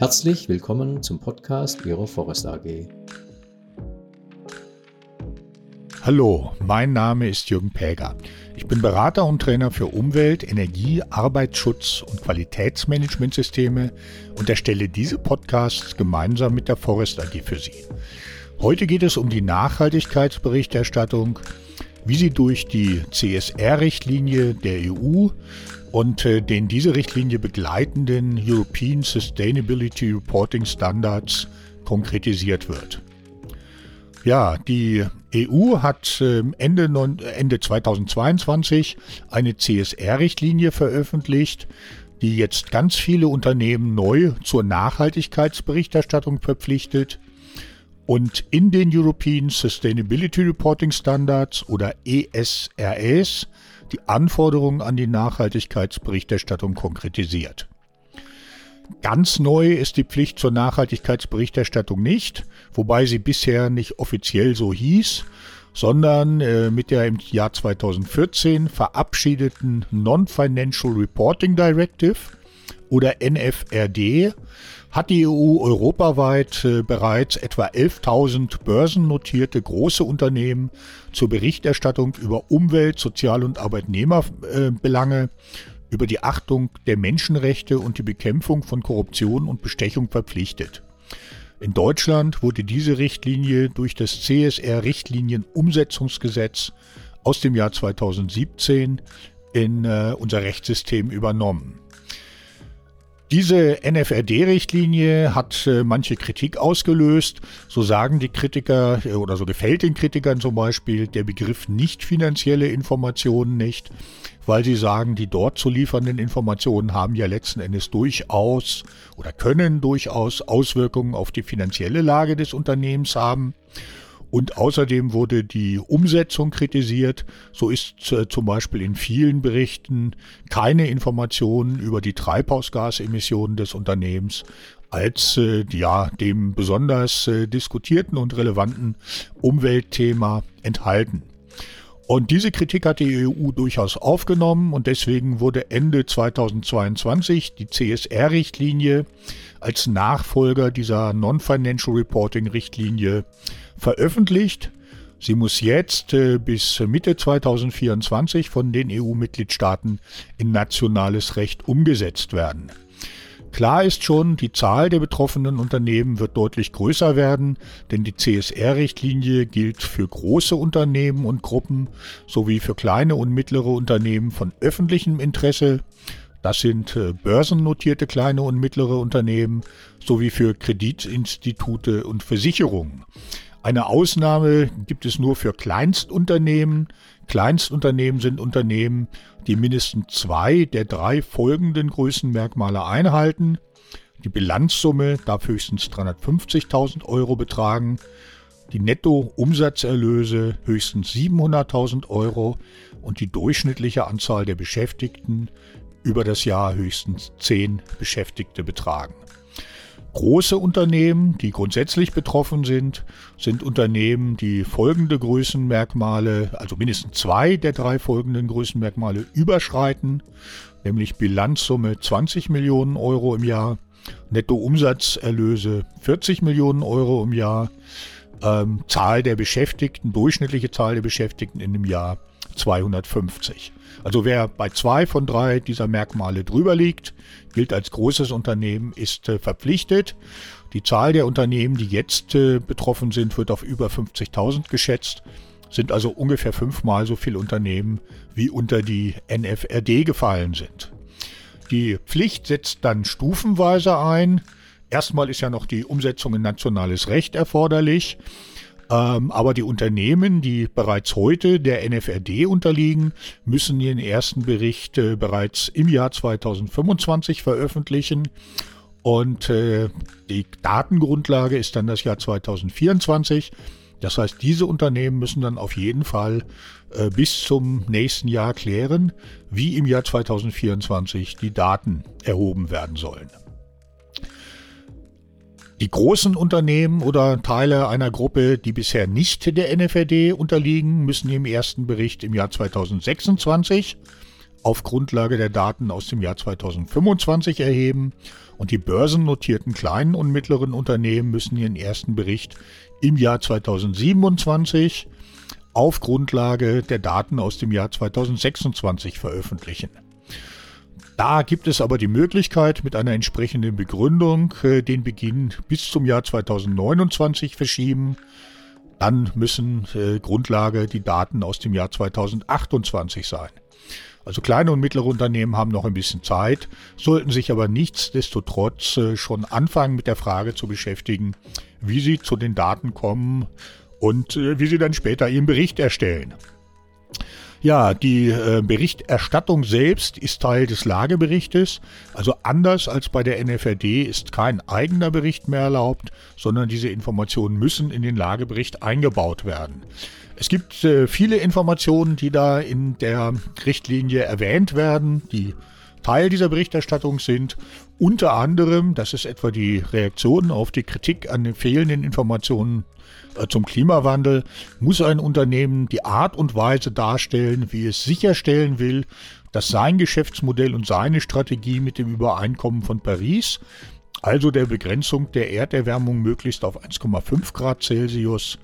Herzlich willkommen zum Podcast Ihrer Forest AG. Hallo, mein Name ist Jürgen Päger. Ich bin Berater und Trainer für Umwelt, Energie, Arbeitsschutz und Qualitätsmanagementsysteme und erstelle diese Podcasts gemeinsam mit der Forest AG für Sie. Heute geht es um die Nachhaltigkeitsberichterstattung, wie sie durch die CSR-Richtlinie der EU und äh, den diese Richtlinie begleitenden European Sustainability Reporting Standards konkretisiert wird. Ja, die EU hat ähm, Ende, Ende 2022 eine CSR-Richtlinie veröffentlicht, die jetzt ganz viele Unternehmen neu zur Nachhaltigkeitsberichterstattung verpflichtet. Und in den European Sustainability Reporting Standards oder ESRS die Anforderungen an die Nachhaltigkeitsberichterstattung konkretisiert. Ganz neu ist die Pflicht zur Nachhaltigkeitsberichterstattung nicht, wobei sie bisher nicht offiziell so hieß, sondern äh, mit der im Jahr 2014 verabschiedeten Non-Financial Reporting Directive oder NFRD hat die EU europaweit äh, bereits etwa 11.000 börsennotierte große Unternehmen zur Berichterstattung über Umwelt, Sozial- und Arbeitnehmerbelange, über die Achtung der Menschenrechte und die Bekämpfung von Korruption und Bestechung verpflichtet. In Deutschland wurde diese Richtlinie durch das CSR-Richtlinienumsetzungsgesetz aus dem Jahr 2017 in äh, unser Rechtssystem übernommen. Diese NFRD-Richtlinie hat äh, manche Kritik ausgelöst. So sagen die Kritiker äh, oder so gefällt den Kritikern zum Beispiel der Begriff nicht finanzielle Informationen nicht, weil sie sagen, die dort zu liefernden Informationen haben ja letzten Endes durchaus oder können durchaus Auswirkungen auf die finanzielle Lage des Unternehmens haben. Und außerdem wurde die Umsetzung kritisiert. So ist äh, zum Beispiel in vielen Berichten keine Information über die Treibhausgasemissionen des Unternehmens als äh, ja, dem besonders äh, diskutierten und relevanten Umweltthema enthalten. Und diese Kritik hat die EU durchaus aufgenommen und deswegen wurde Ende 2022 die CSR-Richtlinie als Nachfolger dieser Non-Financial Reporting-Richtlinie veröffentlicht. Sie muss jetzt äh, bis Mitte 2024 von den EU-Mitgliedstaaten in nationales Recht umgesetzt werden. Klar ist schon, die Zahl der betroffenen Unternehmen wird deutlich größer werden, denn die CSR-Richtlinie gilt für große Unternehmen und Gruppen sowie für kleine und mittlere Unternehmen von öffentlichem Interesse. Das sind äh, börsennotierte kleine und mittlere Unternehmen sowie für Kreditinstitute und Versicherungen. Eine Ausnahme gibt es nur für Kleinstunternehmen. Kleinstunternehmen sind Unternehmen, die mindestens zwei der drei folgenden Größenmerkmale einhalten. Die Bilanzsumme darf höchstens 350.000 Euro betragen, die Nettoumsatzerlöse höchstens 700.000 Euro und die durchschnittliche Anzahl der Beschäftigten über das Jahr höchstens 10 Beschäftigte betragen. Große Unternehmen, die grundsätzlich betroffen sind, sind Unternehmen, die folgende Größenmerkmale, also mindestens zwei der drei folgenden Größenmerkmale überschreiten, nämlich Bilanzsumme 20 Millionen Euro im Jahr, Nettoumsatzerlöse 40 Millionen Euro im Jahr, ähm, Zahl der Beschäftigten, durchschnittliche Zahl der Beschäftigten in dem Jahr 250. Also wer bei zwei von drei dieser Merkmale drüber liegt, gilt als großes Unternehmen, ist äh, verpflichtet. Die Zahl der Unternehmen, die jetzt äh, betroffen sind, wird auf über 50.000 geschätzt, sind also ungefähr fünfmal so viele Unternehmen, wie unter die NFRD gefallen sind. Die Pflicht setzt dann stufenweise ein. Erstmal ist ja noch die Umsetzung in nationales Recht erforderlich. Ähm, aber die Unternehmen, die bereits heute der NFRD unterliegen, müssen ihren ersten Bericht äh, bereits im Jahr 2025 veröffentlichen. Und äh, die Datengrundlage ist dann das Jahr 2024. Das heißt, diese Unternehmen müssen dann auf jeden Fall äh, bis zum nächsten Jahr klären, wie im Jahr 2024 die Daten erhoben werden sollen. Die großen Unternehmen oder Teile einer Gruppe, die bisher nicht der NFRD unterliegen, müssen im ersten Bericht im Jahr 2026, auf Grundlage der Daten aus dem Jahr 2025 erheben und die börsennotierten kleinen und mittleren Unternehmen müssen ihren ersten Bericht im Jahr 2027 auf Grundlage der Daten aus dem Jahr 2026 veröffentlichen. Da gibt es aber die Möglichkeit, mit einer entsprechenden Begründung äh, den Beginn bis zum Jahr 2029 verschieben. Dann müssen äh, Grundlage die Daten aus dem Jahr 2028 sein. Also kleine und mittlere Unternehmen haben noch ein bisschen Zeit, sollten sich aber nichtsdestotrotz äh, schon anfangen mit der Frage zu beschäftigen, wie sie zu den Daten kommen und wie sie dann später ihren Bericht erstellen. Ja, die äh, Berichterstattung selbst ist Teil des Lageberichtes. Also anders als bei der NFRD ist kein eigener Bericht mehr erlaubt, sondern diese Informationen müssen in den Lagebericht eingebaut werden. Es gibt äh, viele Informationen, die da in der Richtlinie erwähnt werden, die Teil dieser Berichterstattung sind. Unter anderem, das ist etwa die Reaktion auf die Kritik an den fehlenden Informationen äh, zum Klimawandel, muss ein Unternehmen die Art und Weise darstellen, wie es sicherstellen will, dass sein Geschäftsmodell und seine Strategie mit dem Übereinkommen von Paris, also der Begrenzung der Erderwärmung möglichst auf 1,5 Grad Celsius,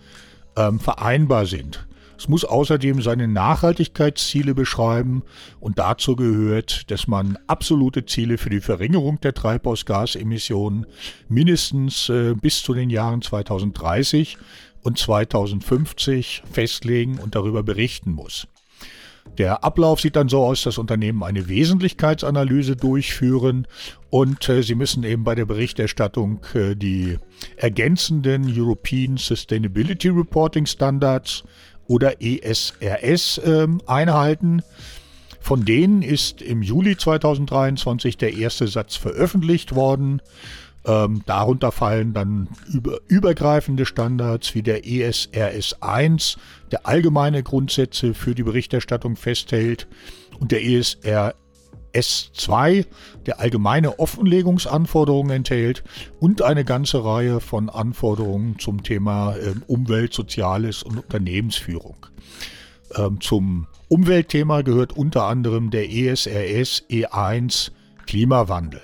ähm, vereinbar sind. Es muss außerdem seine Nachhaltigkeitsziele beschreiben und dazu gehört, dass man absolute Ziele für die Verringerung der Treibhausgasemissionen mindestens äh, bis zu den Jahren 2030 und 2050 festlegen und darüber berichten muss. Der Ablauf sieht dann so aus, dass Unternehmen eine Wesentlichkeitsanalyse durchführen und äh, sie müssen eben bei der Berichterstattung äh, die ergänzenden European Sustainability Reporting Standards oder ESRS äh, einhalten. Von denen ist im Juli 2023 der erste Satz veröffentlicht worden. Ähm, darunter fallen dann über, übergreifende Standards wie der ESRS 1, der allgemeine Grundsätze für die Berichterstattung festhält, und der ESRS 2, der allgemeine Offenlegungsanforderungen enthält und eine ganze Reihe von Anforderungen zum Thema äh, Umwelt, Soziales und Unternehmensführung. Ähm, zum Umweltthema gehört unter anderem der ESRS E1 Klimawandel.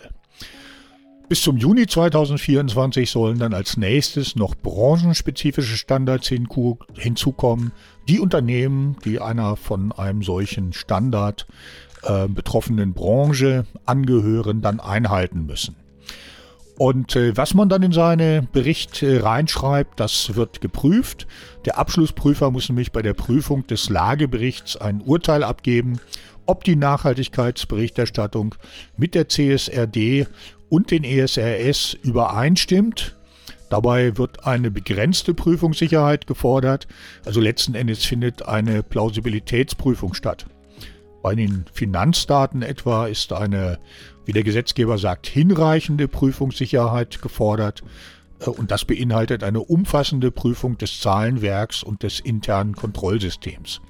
Bis zum Juni 2024 sollen dann als nächstes noch branchenspezifische Standards hinzukommen, die Unternehmen, die einer von einem solchen Standard äh, betroffenen Branche angehören, dann einhalten müssen. Und äh, was man dann in seine Berichte reinschreibt, das wird geprüft. Der Abschlussprüfer muss nämlich bei der Prüfung des Lageberichts ein Urteil abgeben, ob die Nachhaltigkeitsberichterstattung mit der CSRD und den ESRS übereinstimmt. Dabei wird eine begrenzte Prüfungssicherheit gefordert. Also letzten Endes findet eine Plausibilitätsprüfung statt. Bei den Finanzdaten etwa ist eine, wie der Gesetzgeber sagt, hinreichende Prüfungssicherheit gefordert. Äh, und das beinhaltet eine umfassende Prüfung des Zahlenwerks und des internen Kontrollsystems.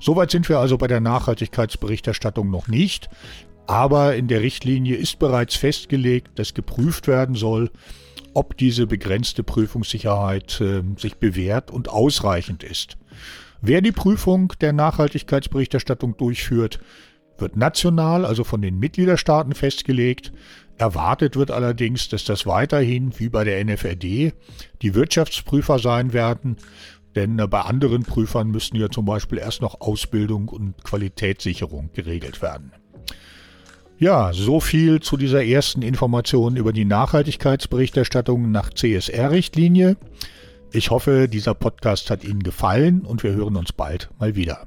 Soweit sind wir also bei der Nachhaltigkeitsberichterstattung noch nicht. Aber in der Richtlinie ist bereits festgelegt, dass geprüft werden soll, ob diese begrenzte Prüfungssicherheit äh, sich bewährt und ausreichend ist. Wer die Prüfung der Nachhaltigkeitsberichterstattung durchführt, wird national, also von den Mitgliederstaaten festgelegt. Erwartet wird allerdings, dass das weiterhin, wie bei der NFRD, die Wirtschaftsprüfer sein werden, denn äh, bei anderen Prüfern müssten ja zum Beispiel erst noch Ausbildung und Qualitätssicherung geregelt werden. Ja, so viel zu dieser ersten Information über die Nachhaltigkeitsberichterstattung nach CSR-Richtlinie. Ich hoffe, dieser Podcast hat Ihnen gefallen und wir hören uns bald mal wieder.